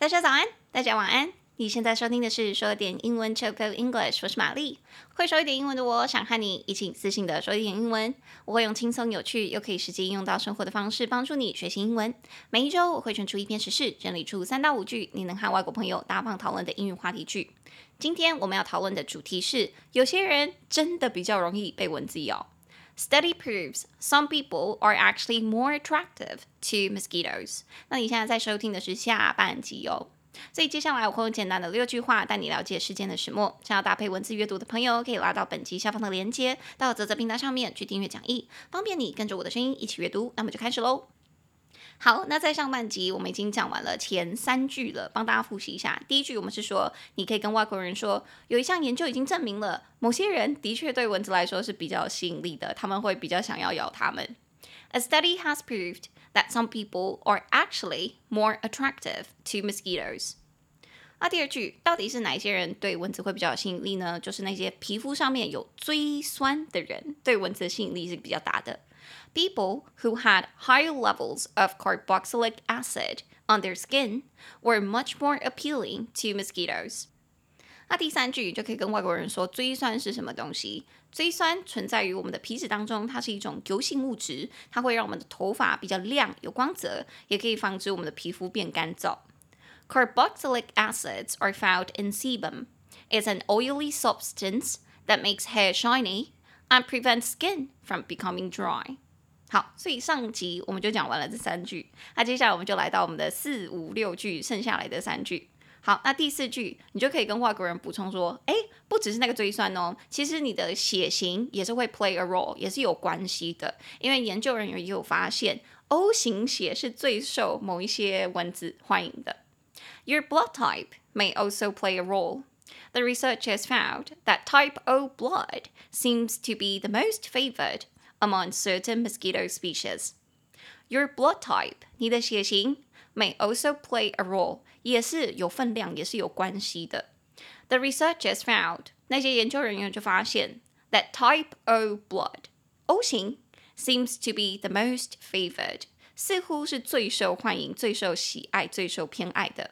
大家早安，大家晚安。你现在收听的是说点英文 Choco English，我是玛丽。会说一点英文的我，想和你一起自信的说一点英文。我会用轻松有趣又可以实际应用到生活的方式，帮助你学习英文。每一周我会选出一篇时事，整理出三到五句你能和外国朋友大方讨论的英语话题句。今天我们要讨论的主题是：有些人真的比较容易被蚊子咬。Study proves some people are actually more attractive to mosquitoes。那你现在在收听的是下半集哦。所以接下来我会用简单的六句话带你了解事件的始末。想要搭配文字阅读的朋友，可以拉到本集下方的链接，到泽泽平台上面去订阅讲义，方便你跟着我的声音一起阅读。那么就开始喽。好，那在上半集我们已经讲完了前三句了，帮大家复习一下。第一句我们是说，你可以跟外国人说，有一项研究已经证明了，某些人的确对蚊子来说是比较有吸引力的，他们会比较想要咬他们。A study has proved that some people are actually more attractive to mosquitoes。那第二句，到底是哪些人对蚊子会比较有吸引力呢？就是那些皮肤上面有锥酸的人，对蚊子的吸引力是比较大的。People who had higher levels of carboxylic acid on their skin were much more appealing to mosquitoes。那第三句就可以跟外国人说，椎酸是什么东西？椎酸存在于我们的皮脂当中，它是一种油性物质，它会让我们的头发比较亮、有光泽，也可以防止我们的皮肤变干燥。Carboxylic acids are found in sebum. It's an oily substance that makes hair shiny and prevent skin from becoming dry. 好，所以上集我们就讲完了这三句，那接下来我们就来到我们的四五六句，剩下来的三句。好，那第四句你就可以跟外国人补充说，诶，不只是那个椎酸哦，其实你的血型也是会 play a role，也是有关系的。因为研究人员也有发现，O 型血是最受某一些蚊子欢迎的。Your blood type may also play a role. The research has found that type O blood seems to be the most favored among certain mosquito species. Your blood type，你的血型，may also play a role，也是有分量，也是有关系的。The research has found，那些研究人员就发现，that type O blood，O 型，seems to be the most favored，似乎是最受欢迎、最受喜爱、最受偏爱的。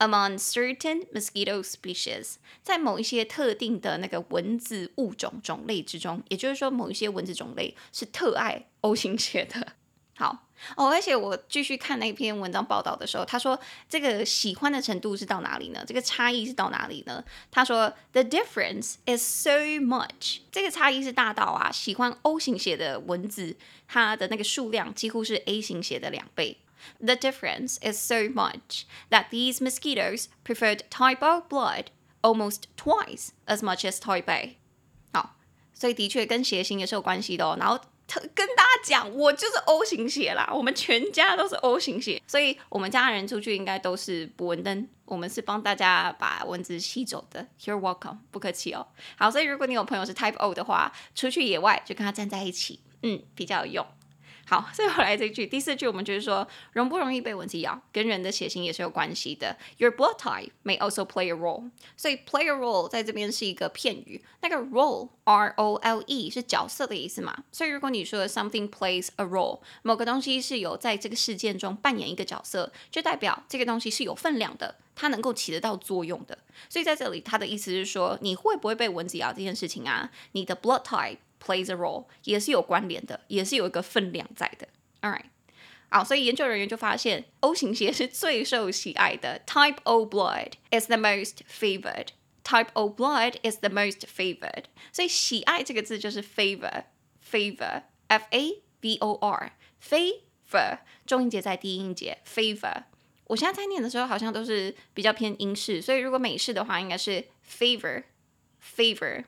Among certain mosquito species，在某一些特定的那个蚊子物种种类之中，也就是说，某一些蚊子种类是特爱 O 型血的。好哦，而且我继续看那篇文章报道的时候，他说这个喜欢的程度是到哪里呢？这个差异是到哪里呢？他说 The difference is so much，这个差异是大到啊，喜欢 O 型血的蚊子，它的那个数量几乎是 A 型血的两倍。The difference is so much that these mosquitoes preferred type O blood almost twice as much as type A。好，所以的确跟血型也是有关系的哦。然后特跟大家讲，我就是 O 型血啦，我们全家都是 O 型血，所以我们家人出去应该都是捕蚊灯，我们是帮大家把蚊子吸走的。You're welcome，不客气哦。好，所以如果你有朋友是 type O 的话，出去野外就跟他站在一起，嗯，比较有用。好，所以后来这句第四句，我们就是说，容不容易被蚊子咬，跟人的血型也是有关系的。Your blood type may also play a role。所以 play a role 在这边是一个片语，那个 role，R O L E 是角色的意思嘛。所以如果你说 something plays a role，某个东西是有在这个事件中扮演一个角色，就代表这个东西是有分量的，它能够起得到作用的。所以在这里，它的意思是说，你会不会被蚊子咬这件事情啊，你的 blood type。plays a role 也是有关联的，也是有一个分量在的。All right，好，所以研究人员就发现 O 型血是最受喜爱的，Type O blood is the most favored。Type O blood is the most favored。所以喜爱这个字就是 favor，favor，F A V O R，favor，重音节在第一音节，favor。我现在在念的时候好像都是比较偏英式，所以如果美式的话应该是 favor，favor。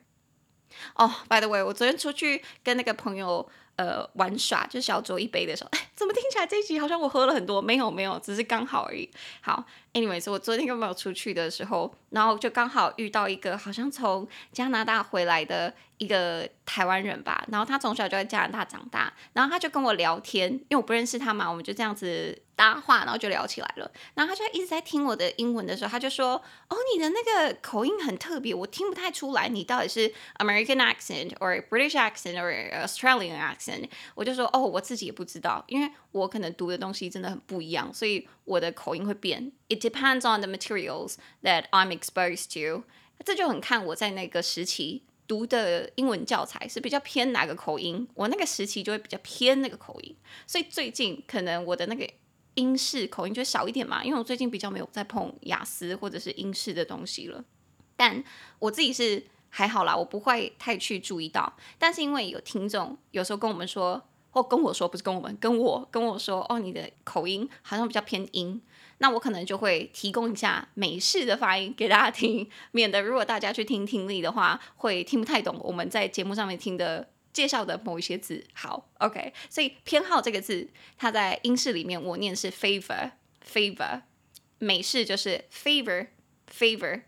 哦、，by the way，我昨天出去跟那个朋友呃玩耍，就小酌一杯的时候，哎，怎么听起来这一集好像我喝了很多？没有没有，只是刚好而已。好，anyways，我昨天跟朋友出去的时候，然后就刚好遇到一个好像从加拿大回来的一个台湾人吧，然后他从小就在加拿大长大，然后他就跟我聊天，因为我不认识他嘛，我们就这样子搭话，然后就聊起来了。然后他就一直在听我的英文的时候，他就说：“哦，你的那个口音很特别，我听不太出来你到底是 American accent or British accent or Australian accent。”我就说：“哦，我自己也不知道，因为我可能读的东西真的很不一样，所以我的口音会变。It depends on the materials that I'm exposed to。这就很看我在那个时期读的英文教材是比较偏哪个口音，我那个时期就会比较偏那个口音。所以最近可能我的那个。”英式口音就少一点嘛，因为我最近比较没有在碰雅思或者是英式的东西了。但我自己是还好啦，我不会太去注意到。但是因为有听众有时候跟我们说，或跟我说，不是跟我们，跟我跟我说，哦，你的口音好像比较偏英，那我可能就会提供一下美式的发音给大家听，免得如果大家去听听力的话，会听不太懂我们在节目上面听的。介绍的某一些字，好，OK，所以偏好这个字，它在英式里面我念是 favor，favor，美式就是 favor，favor，all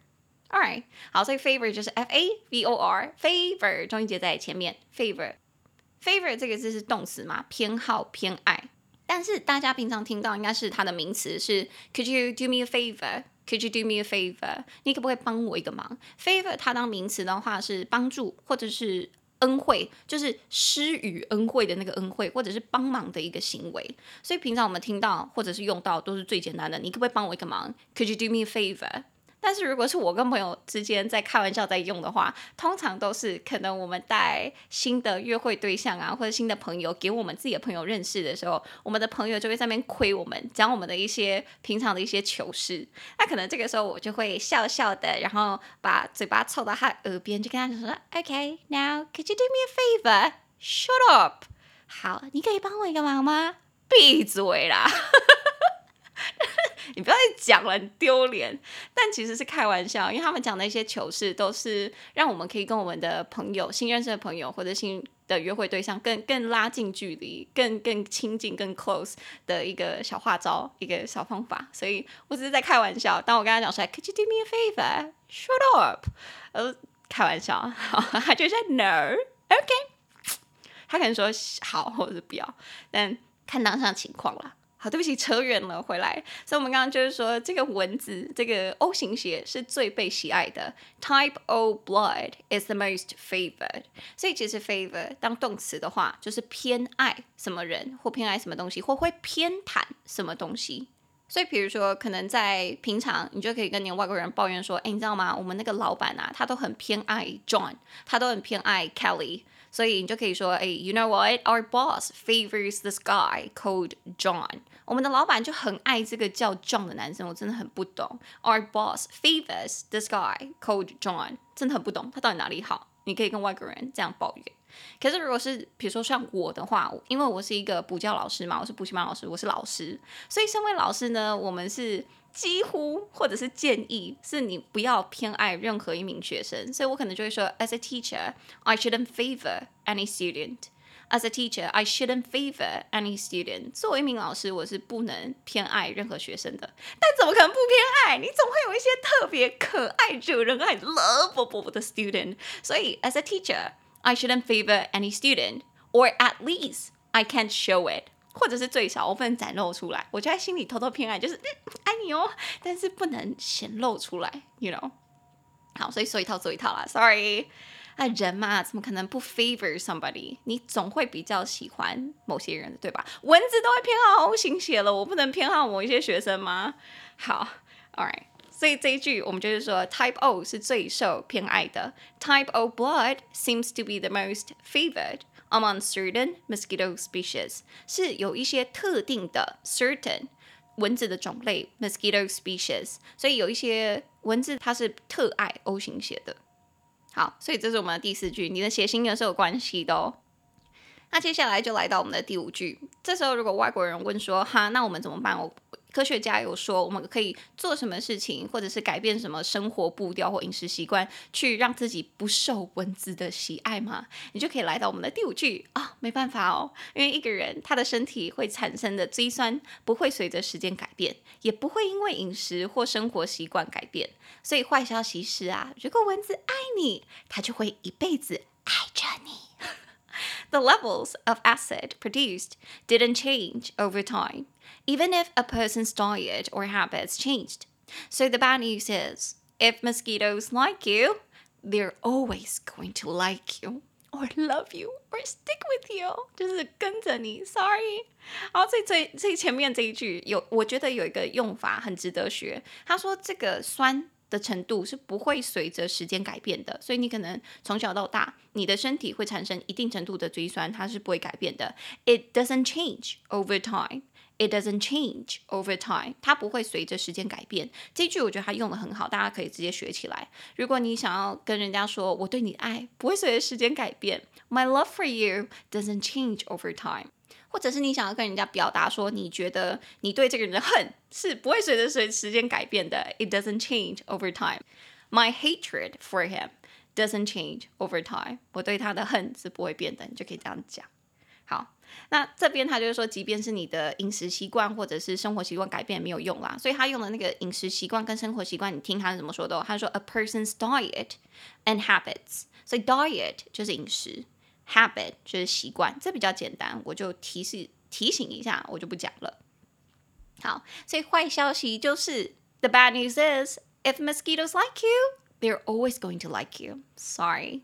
right，好，所以 favor 就是 F A V O R，favor 中音节在前面，favor，favor 这个字是动词嘛，偏好、偏爱，但是大家平常听到应该是它的名词是 Could you do me a favor？Could you do me a favor？你可不可以帮我一个忙？favor 它当名词的话是帮助或者是。恩惠就是施予恩惠的那个恩惠，或者是帮忙的一个行为。所以平常我们听到或者是用到都是最简单的。你可不可以帮我一个忙？Could you do me a favor？但是如果是我跟朋友之间在开玩笑在用的话，通常都是可能我们带新的约会对象啊，或者新的朋友给我们自己的朋友认识的时候，我们的朋友就会在那边亏我们，讲我们的一些平常的一些糗事。那可能这个时候我就会笑笑的，然后把嘴巴凑到他耳边，就跟他说：“OK，now could you do me a favor？Shut up！好，你可以帮我一个忙吗？闭嘴啦！” 你不要再讲了，很丢脸。但其实是开玩笑，因为他们讲的一些糗事都是让我们可以跟我们的朋友、新认识的朋友或者新的约会对象更更拉近距离、更更亲近、更 close 的一个小花招、一个小方法。所以我只是在开玩笑。当我跟他讲说，Could you do me a favor? Shut up！呃，开玩笑，他就说 No，OK。他可能说好，或者是不要，但看当下情况啦。好，对不起，扯远了，回来。所以，我们刚刚就是说，这个文字，这个 O 型血是最被喜爱的。Type O blood is the most favored。所以，其实 favor 当动词的话，就是偏爱什么人，或偏爱什么东西，或会偏袒什么东西。所以，比如说，可能在平常，你就可以跟你外国人抱怨说：“哎，你知道吗？我们那个老板啊，他都很偏爱 John，他都很偏爱 Kelly。”所以你就可以说，哎，You know what? Our boss favors this guy called John。我们的老板就很爱这个叫 John 的男生，我真的很不懂。Our boss favors this guy called John，真的很不懂他到底哪里好。你可以跟外国人这样抱怨。可是如果是比如说像我的话，因为我是一个补教老师嘛，我是补习班老师，我是老师，所以身为老师呢，我们是。几乎或者是建议是你不要偏爱任何一名学生，所以我可能就会说，As a teacher, I shouldn't favor any student. As a teacher, I shouldn't favor any student. 作为一名老师，我是不能偏爱任何学生的。但怎么可能不偏爱？你总会有一些特别可爱、惹人爱、lovable 的 student。所以，as a teacher, I shouldn't favor any student, or at least I can't show it. 或者是最少我不能展露出来，我就在心里偷偷偏爱，就是、嗯、爱你哦，但是不能显露出来，you know。好，所以说一套做一套啦，sorry。那人嘛，怎么可能不 favor somebody？你总会比较喜欢某些人的，对吧？蚊子都会偏好 O 型血了，我不能偏好某一些学生吗？好，all right。所以这一句我们就是说，Type O 是最受偏爱的，Type O blood seems to be the most favored。Among certain mosquito species 是有一些特定的 certain 蚊子的种类 mosquito species，所以有一些蚊子它是特爱 O 型血的。好，所以这是我们的第四句，你的血型也是有关系的哦。那接下来就来到我们的第五句，这时候如果外国人问说，哈，那我们怎么办？我科学家有说，我们可以做什么事情，或者是改变什么生活步调或饮食习惯，去让自己不受蚊子的喜爱吗？你就可以来到我们的第五句啊、哦，没办法哦，因为一个人他的身体会产生的椎酸不会随着时间改变，也不会因为饮食或生活习惯改变。所以坏消息是啊，如果蚊子爱你，它就会一辈子爱着你。The levels of acid produced didn't change over time. even if a person's diet or habits changed. So the bad news is, if mosquitoes like you, they're always going to like you or love you or stick with you，就是跟着你。Sorry，然后最最最前面这一句有，我觉得有一个用法很值得学。他说这个酸的程度是不会随着时间改变的，所以你可能从小到大，你的身体会产生一定程度的追酸，它是不会改变的。It doesn't change over time. It doesn't change over time，它不会随着时间改变。这句我觉得它用的很好，大家可以直接学起来。如果你想要跟人家说我对你爱不会随着时间改变，My love for you doesn't change over time，或者是你想要跟人家表达说你觉得你对这个人的恨是不会随着随时间改变的，It doesn't change over time。My hatred for him doesn't change over time，我对他的恨是不会变的，你就可以这样讲。那这边他就是说，即便是你的饮食习惯或者是生活习惯改变没有用啦，所以他用的那个饮食习惯跟生活习惯，你听他是怎么说的哦？他说 a person's diet and habits，所以 diet 就是饮食，habit 就是习惯，这比较简单，我就提示提醒一下，我就不讲了。好，所以坏消息就是 the bad news is if mosquitoes like you, they're always going to like you. Sorry.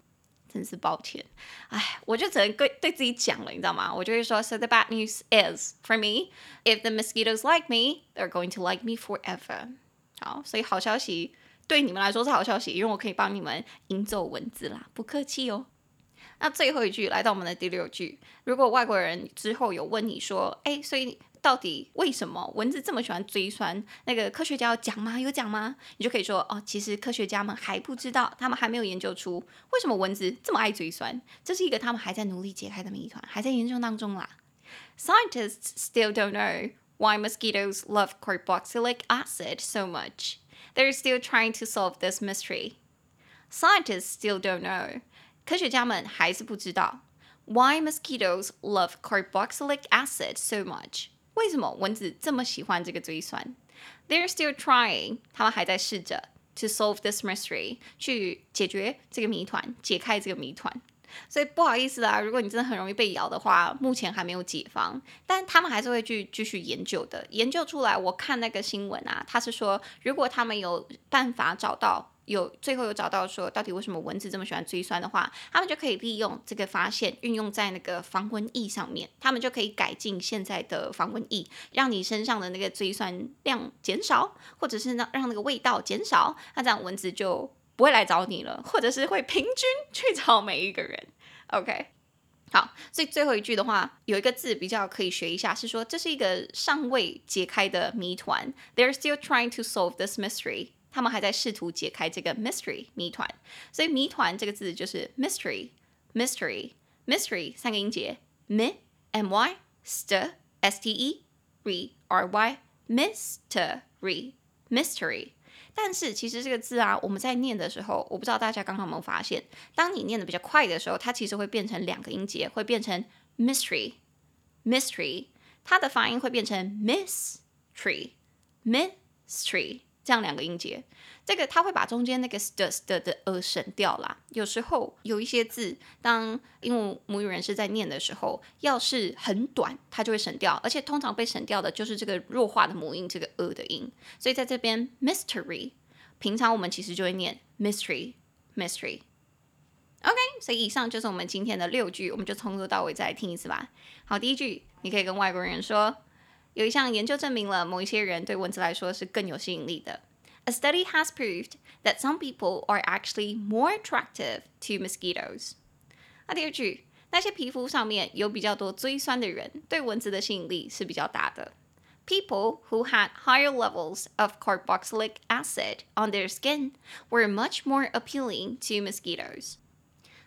真是抱歉，哎，我就只能对对自己讲了，你知道吗？我就会说，So the bad news is for me, if the mosquitoes like me, they're going to like me forever。好，所以好消息对你们来说是好消息，因为我可以帮你们引走蚊子啦，不客气哦。那最后一句来到我们的第六句，如果外国人之后有问你说，哎，所以。到底为什么蚊子这么喜欢追酸？那个科学家有讲吗？有讲吗？你就可以说哦，其实科学家们还不知道，他们还没有研究出为什么蚊子这么爱追酸，这是一个他们还在努力解开的谜团，还在研究当中啦。Scientists still don't know why mosquitoes love carboxylic acid so much. They're still trying to solve this mystery. Scientists still don't know. 科学家们还是不知道 why mosquitoes love carboxylic acid so much. 为什么蚊子这么喜欢这个追酸？They're still trying，他们还在试着 to solve this mystery，去解决这个谜团，解开这个谜团。所以不好意思啊，如果你真的很容易被咬的话，目前还没有解方，但他们还是会去继续研究的。研究出来，我看那个新闻啊，他是说，如果他们有办法找到。有最后有找到说，到底为什么蚊子这么喜欢追酸的话，他们就可以利用这个发现运用在那个防蚊液上面，他们就可以改进现在的防蚊液，让你身上的那个追酸量减少，或者是让让那个味道减少，那这样蚊子就不会来找你了，或者是会平均去找每一个人。OK，好，所以最后一句的话，有一个字比较可以学一下，是说这是一个尚未解开的谜团，They're still trying to solve this mystery。他们还在试图解开这个 mystery 谜团，所以谜团这个字就是 mystery，mystery，mystery mystery, 三个音节，m m y st s t e r r y mystery mystery。但是其实这个字啊，我们在念的时候，我不知道大家刚刚有没有发现，当你念的比较快的时候，它其实会变成两个音节，会变成 mystery mystery，它的发音会变成 mystery mystery。这样两个音节，这个它会把中间那个 st's 的的呃省掉啦。有时候有一些字，当英文母语人士在念的时候，要是很短，它就会省掉，而且通常被省掉的就是这个弱化的母音，这个呃的音。所以在这边 mystery，平常我们其实就会念 mystery mystery。OK，所以以上就是我们今天的六句，我们就从头到尾再来听一次吧。好，第一句，你可以跟外国人说。有一项研究证明了某一些人对蚊子来说是更有吸引力的。A study has proved that some people are actually more attractive to mosquitoes。那第二句，那些皮肤上面有比较多追酸的人，对蚊子的吸引力是比较大的。People who had higher levels of carboxylic acid on their skin were much more appealing to mosquitoes。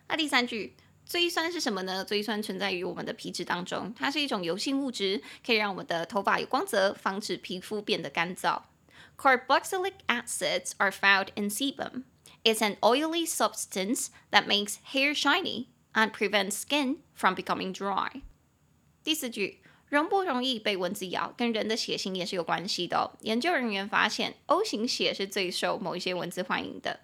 那第三句。 追酸是什么呢？追酸存在于我们的皮脂当中，它是一种油性物质，可以让我们的头发有光泽，防止皮肤变得干燥。Carboxylic acids are found in sebum. It's an oily substance that makes hair shiny and prevents skin from becoming dry. 第四句，容不容易被蚊子咬，跟人的血型也是有关系的。研究人员发现，O 型血是最受某一些蚊子欢迎的。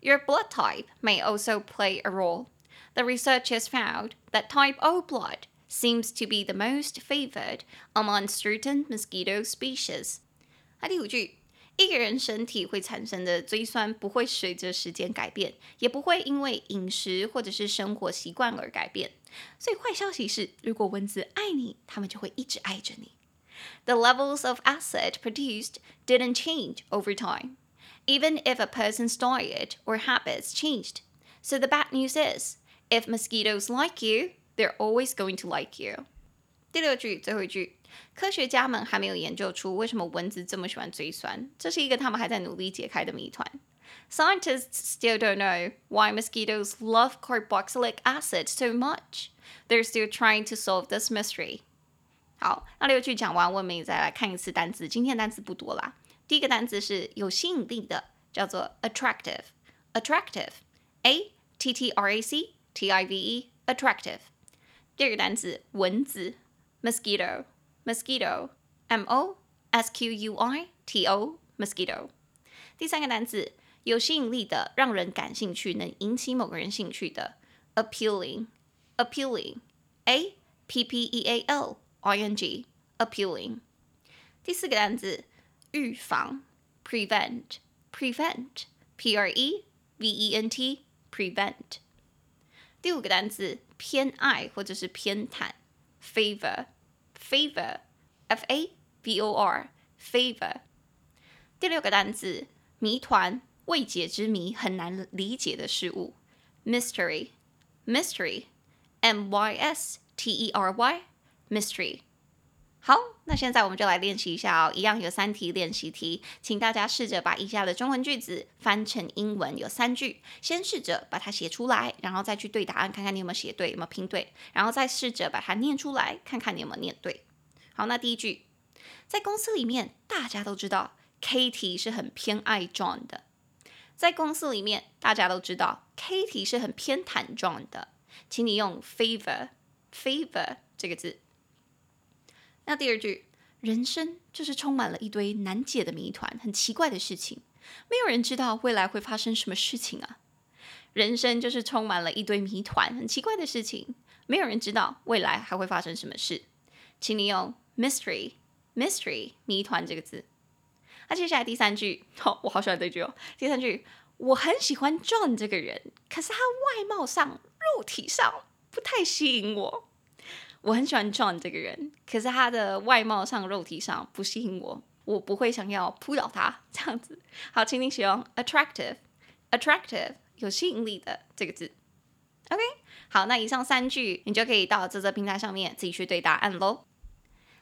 Your blood type may also play a role. The researchers found that type O blood seems to be the most favored among certain mosquito species。那第五句，一个人身体会产生的椎酸不会随着时间改变，也不会因为饮食或者是生活习惯而改变。所以坏消息是，如果蚊子爱你，它们就会一直爱着你。The levels of acid produced didn't change over time, even if a person's diet or habits changed. So the bad news is, if mosquitoes like you, they're always going to like you. 第六句，最后一句，科学家们还没有研究出为什么蚊子这么喜欢椎酸，这是一个他们还在努力解开的谜团。Scientists still don't know why mosquitoes love carboxylic acid so much. They're still trying to solve this mystery. 好，那六句讲完，我们再来看一次单词。今天单词不多啦。第一个单词是有吸引力的，叫做 attractive，attractive，a t t r a c t i v e，attractive。第二个单词蚊子，mosquito，mosquito，m o s q u i t o，mosquito。第三个单词有吸引力的，让人感兴趣，能引起某个人兴趣的，appealing，appealing，a p p e a l。ing appealing。第四个单词预防 prevent prevent p r e v e n t prevent。 第五个单词偏爱或者是偏袒 favor favor f a v o r favor。第六个单词谜团未解之谜很难理解的事物 mystery mystery m y s t e r y Mystery，好，那现在我们就来练习一下哦。一样有三题练习题，请大家试着把以下的中文句子翻成英文。有三句，先试着把它写出来，然后再去对答案，看看你有没有写对，有没有拼对，然后再试着把它念出来，看看你有没有念对。好，那第一句，在公司里面，大家都知道 Katie 是很偏爱 John 的。在公司里面，大家都知道 Katie 是很偏袒 John 的，请你用 favor favor 这个字。那第二句，人生就是充满了一堆难解的谜团，很奇怪的事情，没有人知道未来会发生什么事情啊。人生就是充满了一堆谜团，很奇怪的事情，没有人知道未来还会发生什么事。请你用 mystery mystery 谜团这个字。那接下来第三句，好，我好喜欢这句哦。第三句，我很喜欢 John 这个人，可是他外貌上、肉体上不太吸引我。我很喜欢 John 这个人，可是他的外貌上、肉体上不吸引我，我不会想要扑倒他这样子。好，请你使用 attractive，attractive 有吸引力的这个字。OK，好，那以上三句你就可以到这则平台上面自己去对答案喽。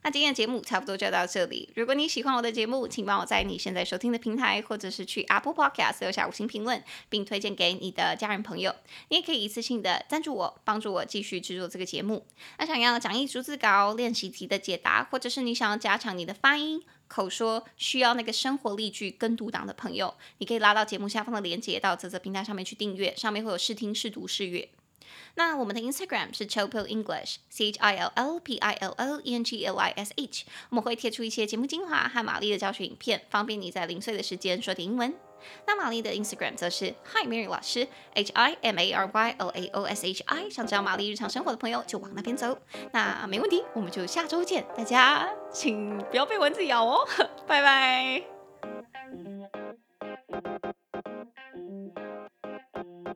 那今天的节目差不多就到这里。如果你喜欢我的节目，请帮我在你现在收听的平台，或者是去 Apple Podcast 留下五星评论，并推荐给你的家人朋友。你也可以一次性的赞助我，帮助我继续制作这个节目。那想要讲义逐字稿、练习题的解答，或者是你想要加强你的发音、口说，需要那个生活例句跟读档的朋友，你可以拉到节目下方的链接，到啧啧平台上面去订阅，上面会有试听、试读、试阅。那我们的 Instagram 是 Chillpill English，C H I L L P I L L E N G L I S H，我们会贴出一些节目精华和玛丽的教学影片，方便你在零碎的时间说点英文。那玛丽的 Instagram 则是 Hi Mary 老师，H I M A R Y L A O S H I，想知道玛丽日常生活的朋友就往那边走。那没问题，我们就下周见，大家请不要被蚊子咬哦，拜拜。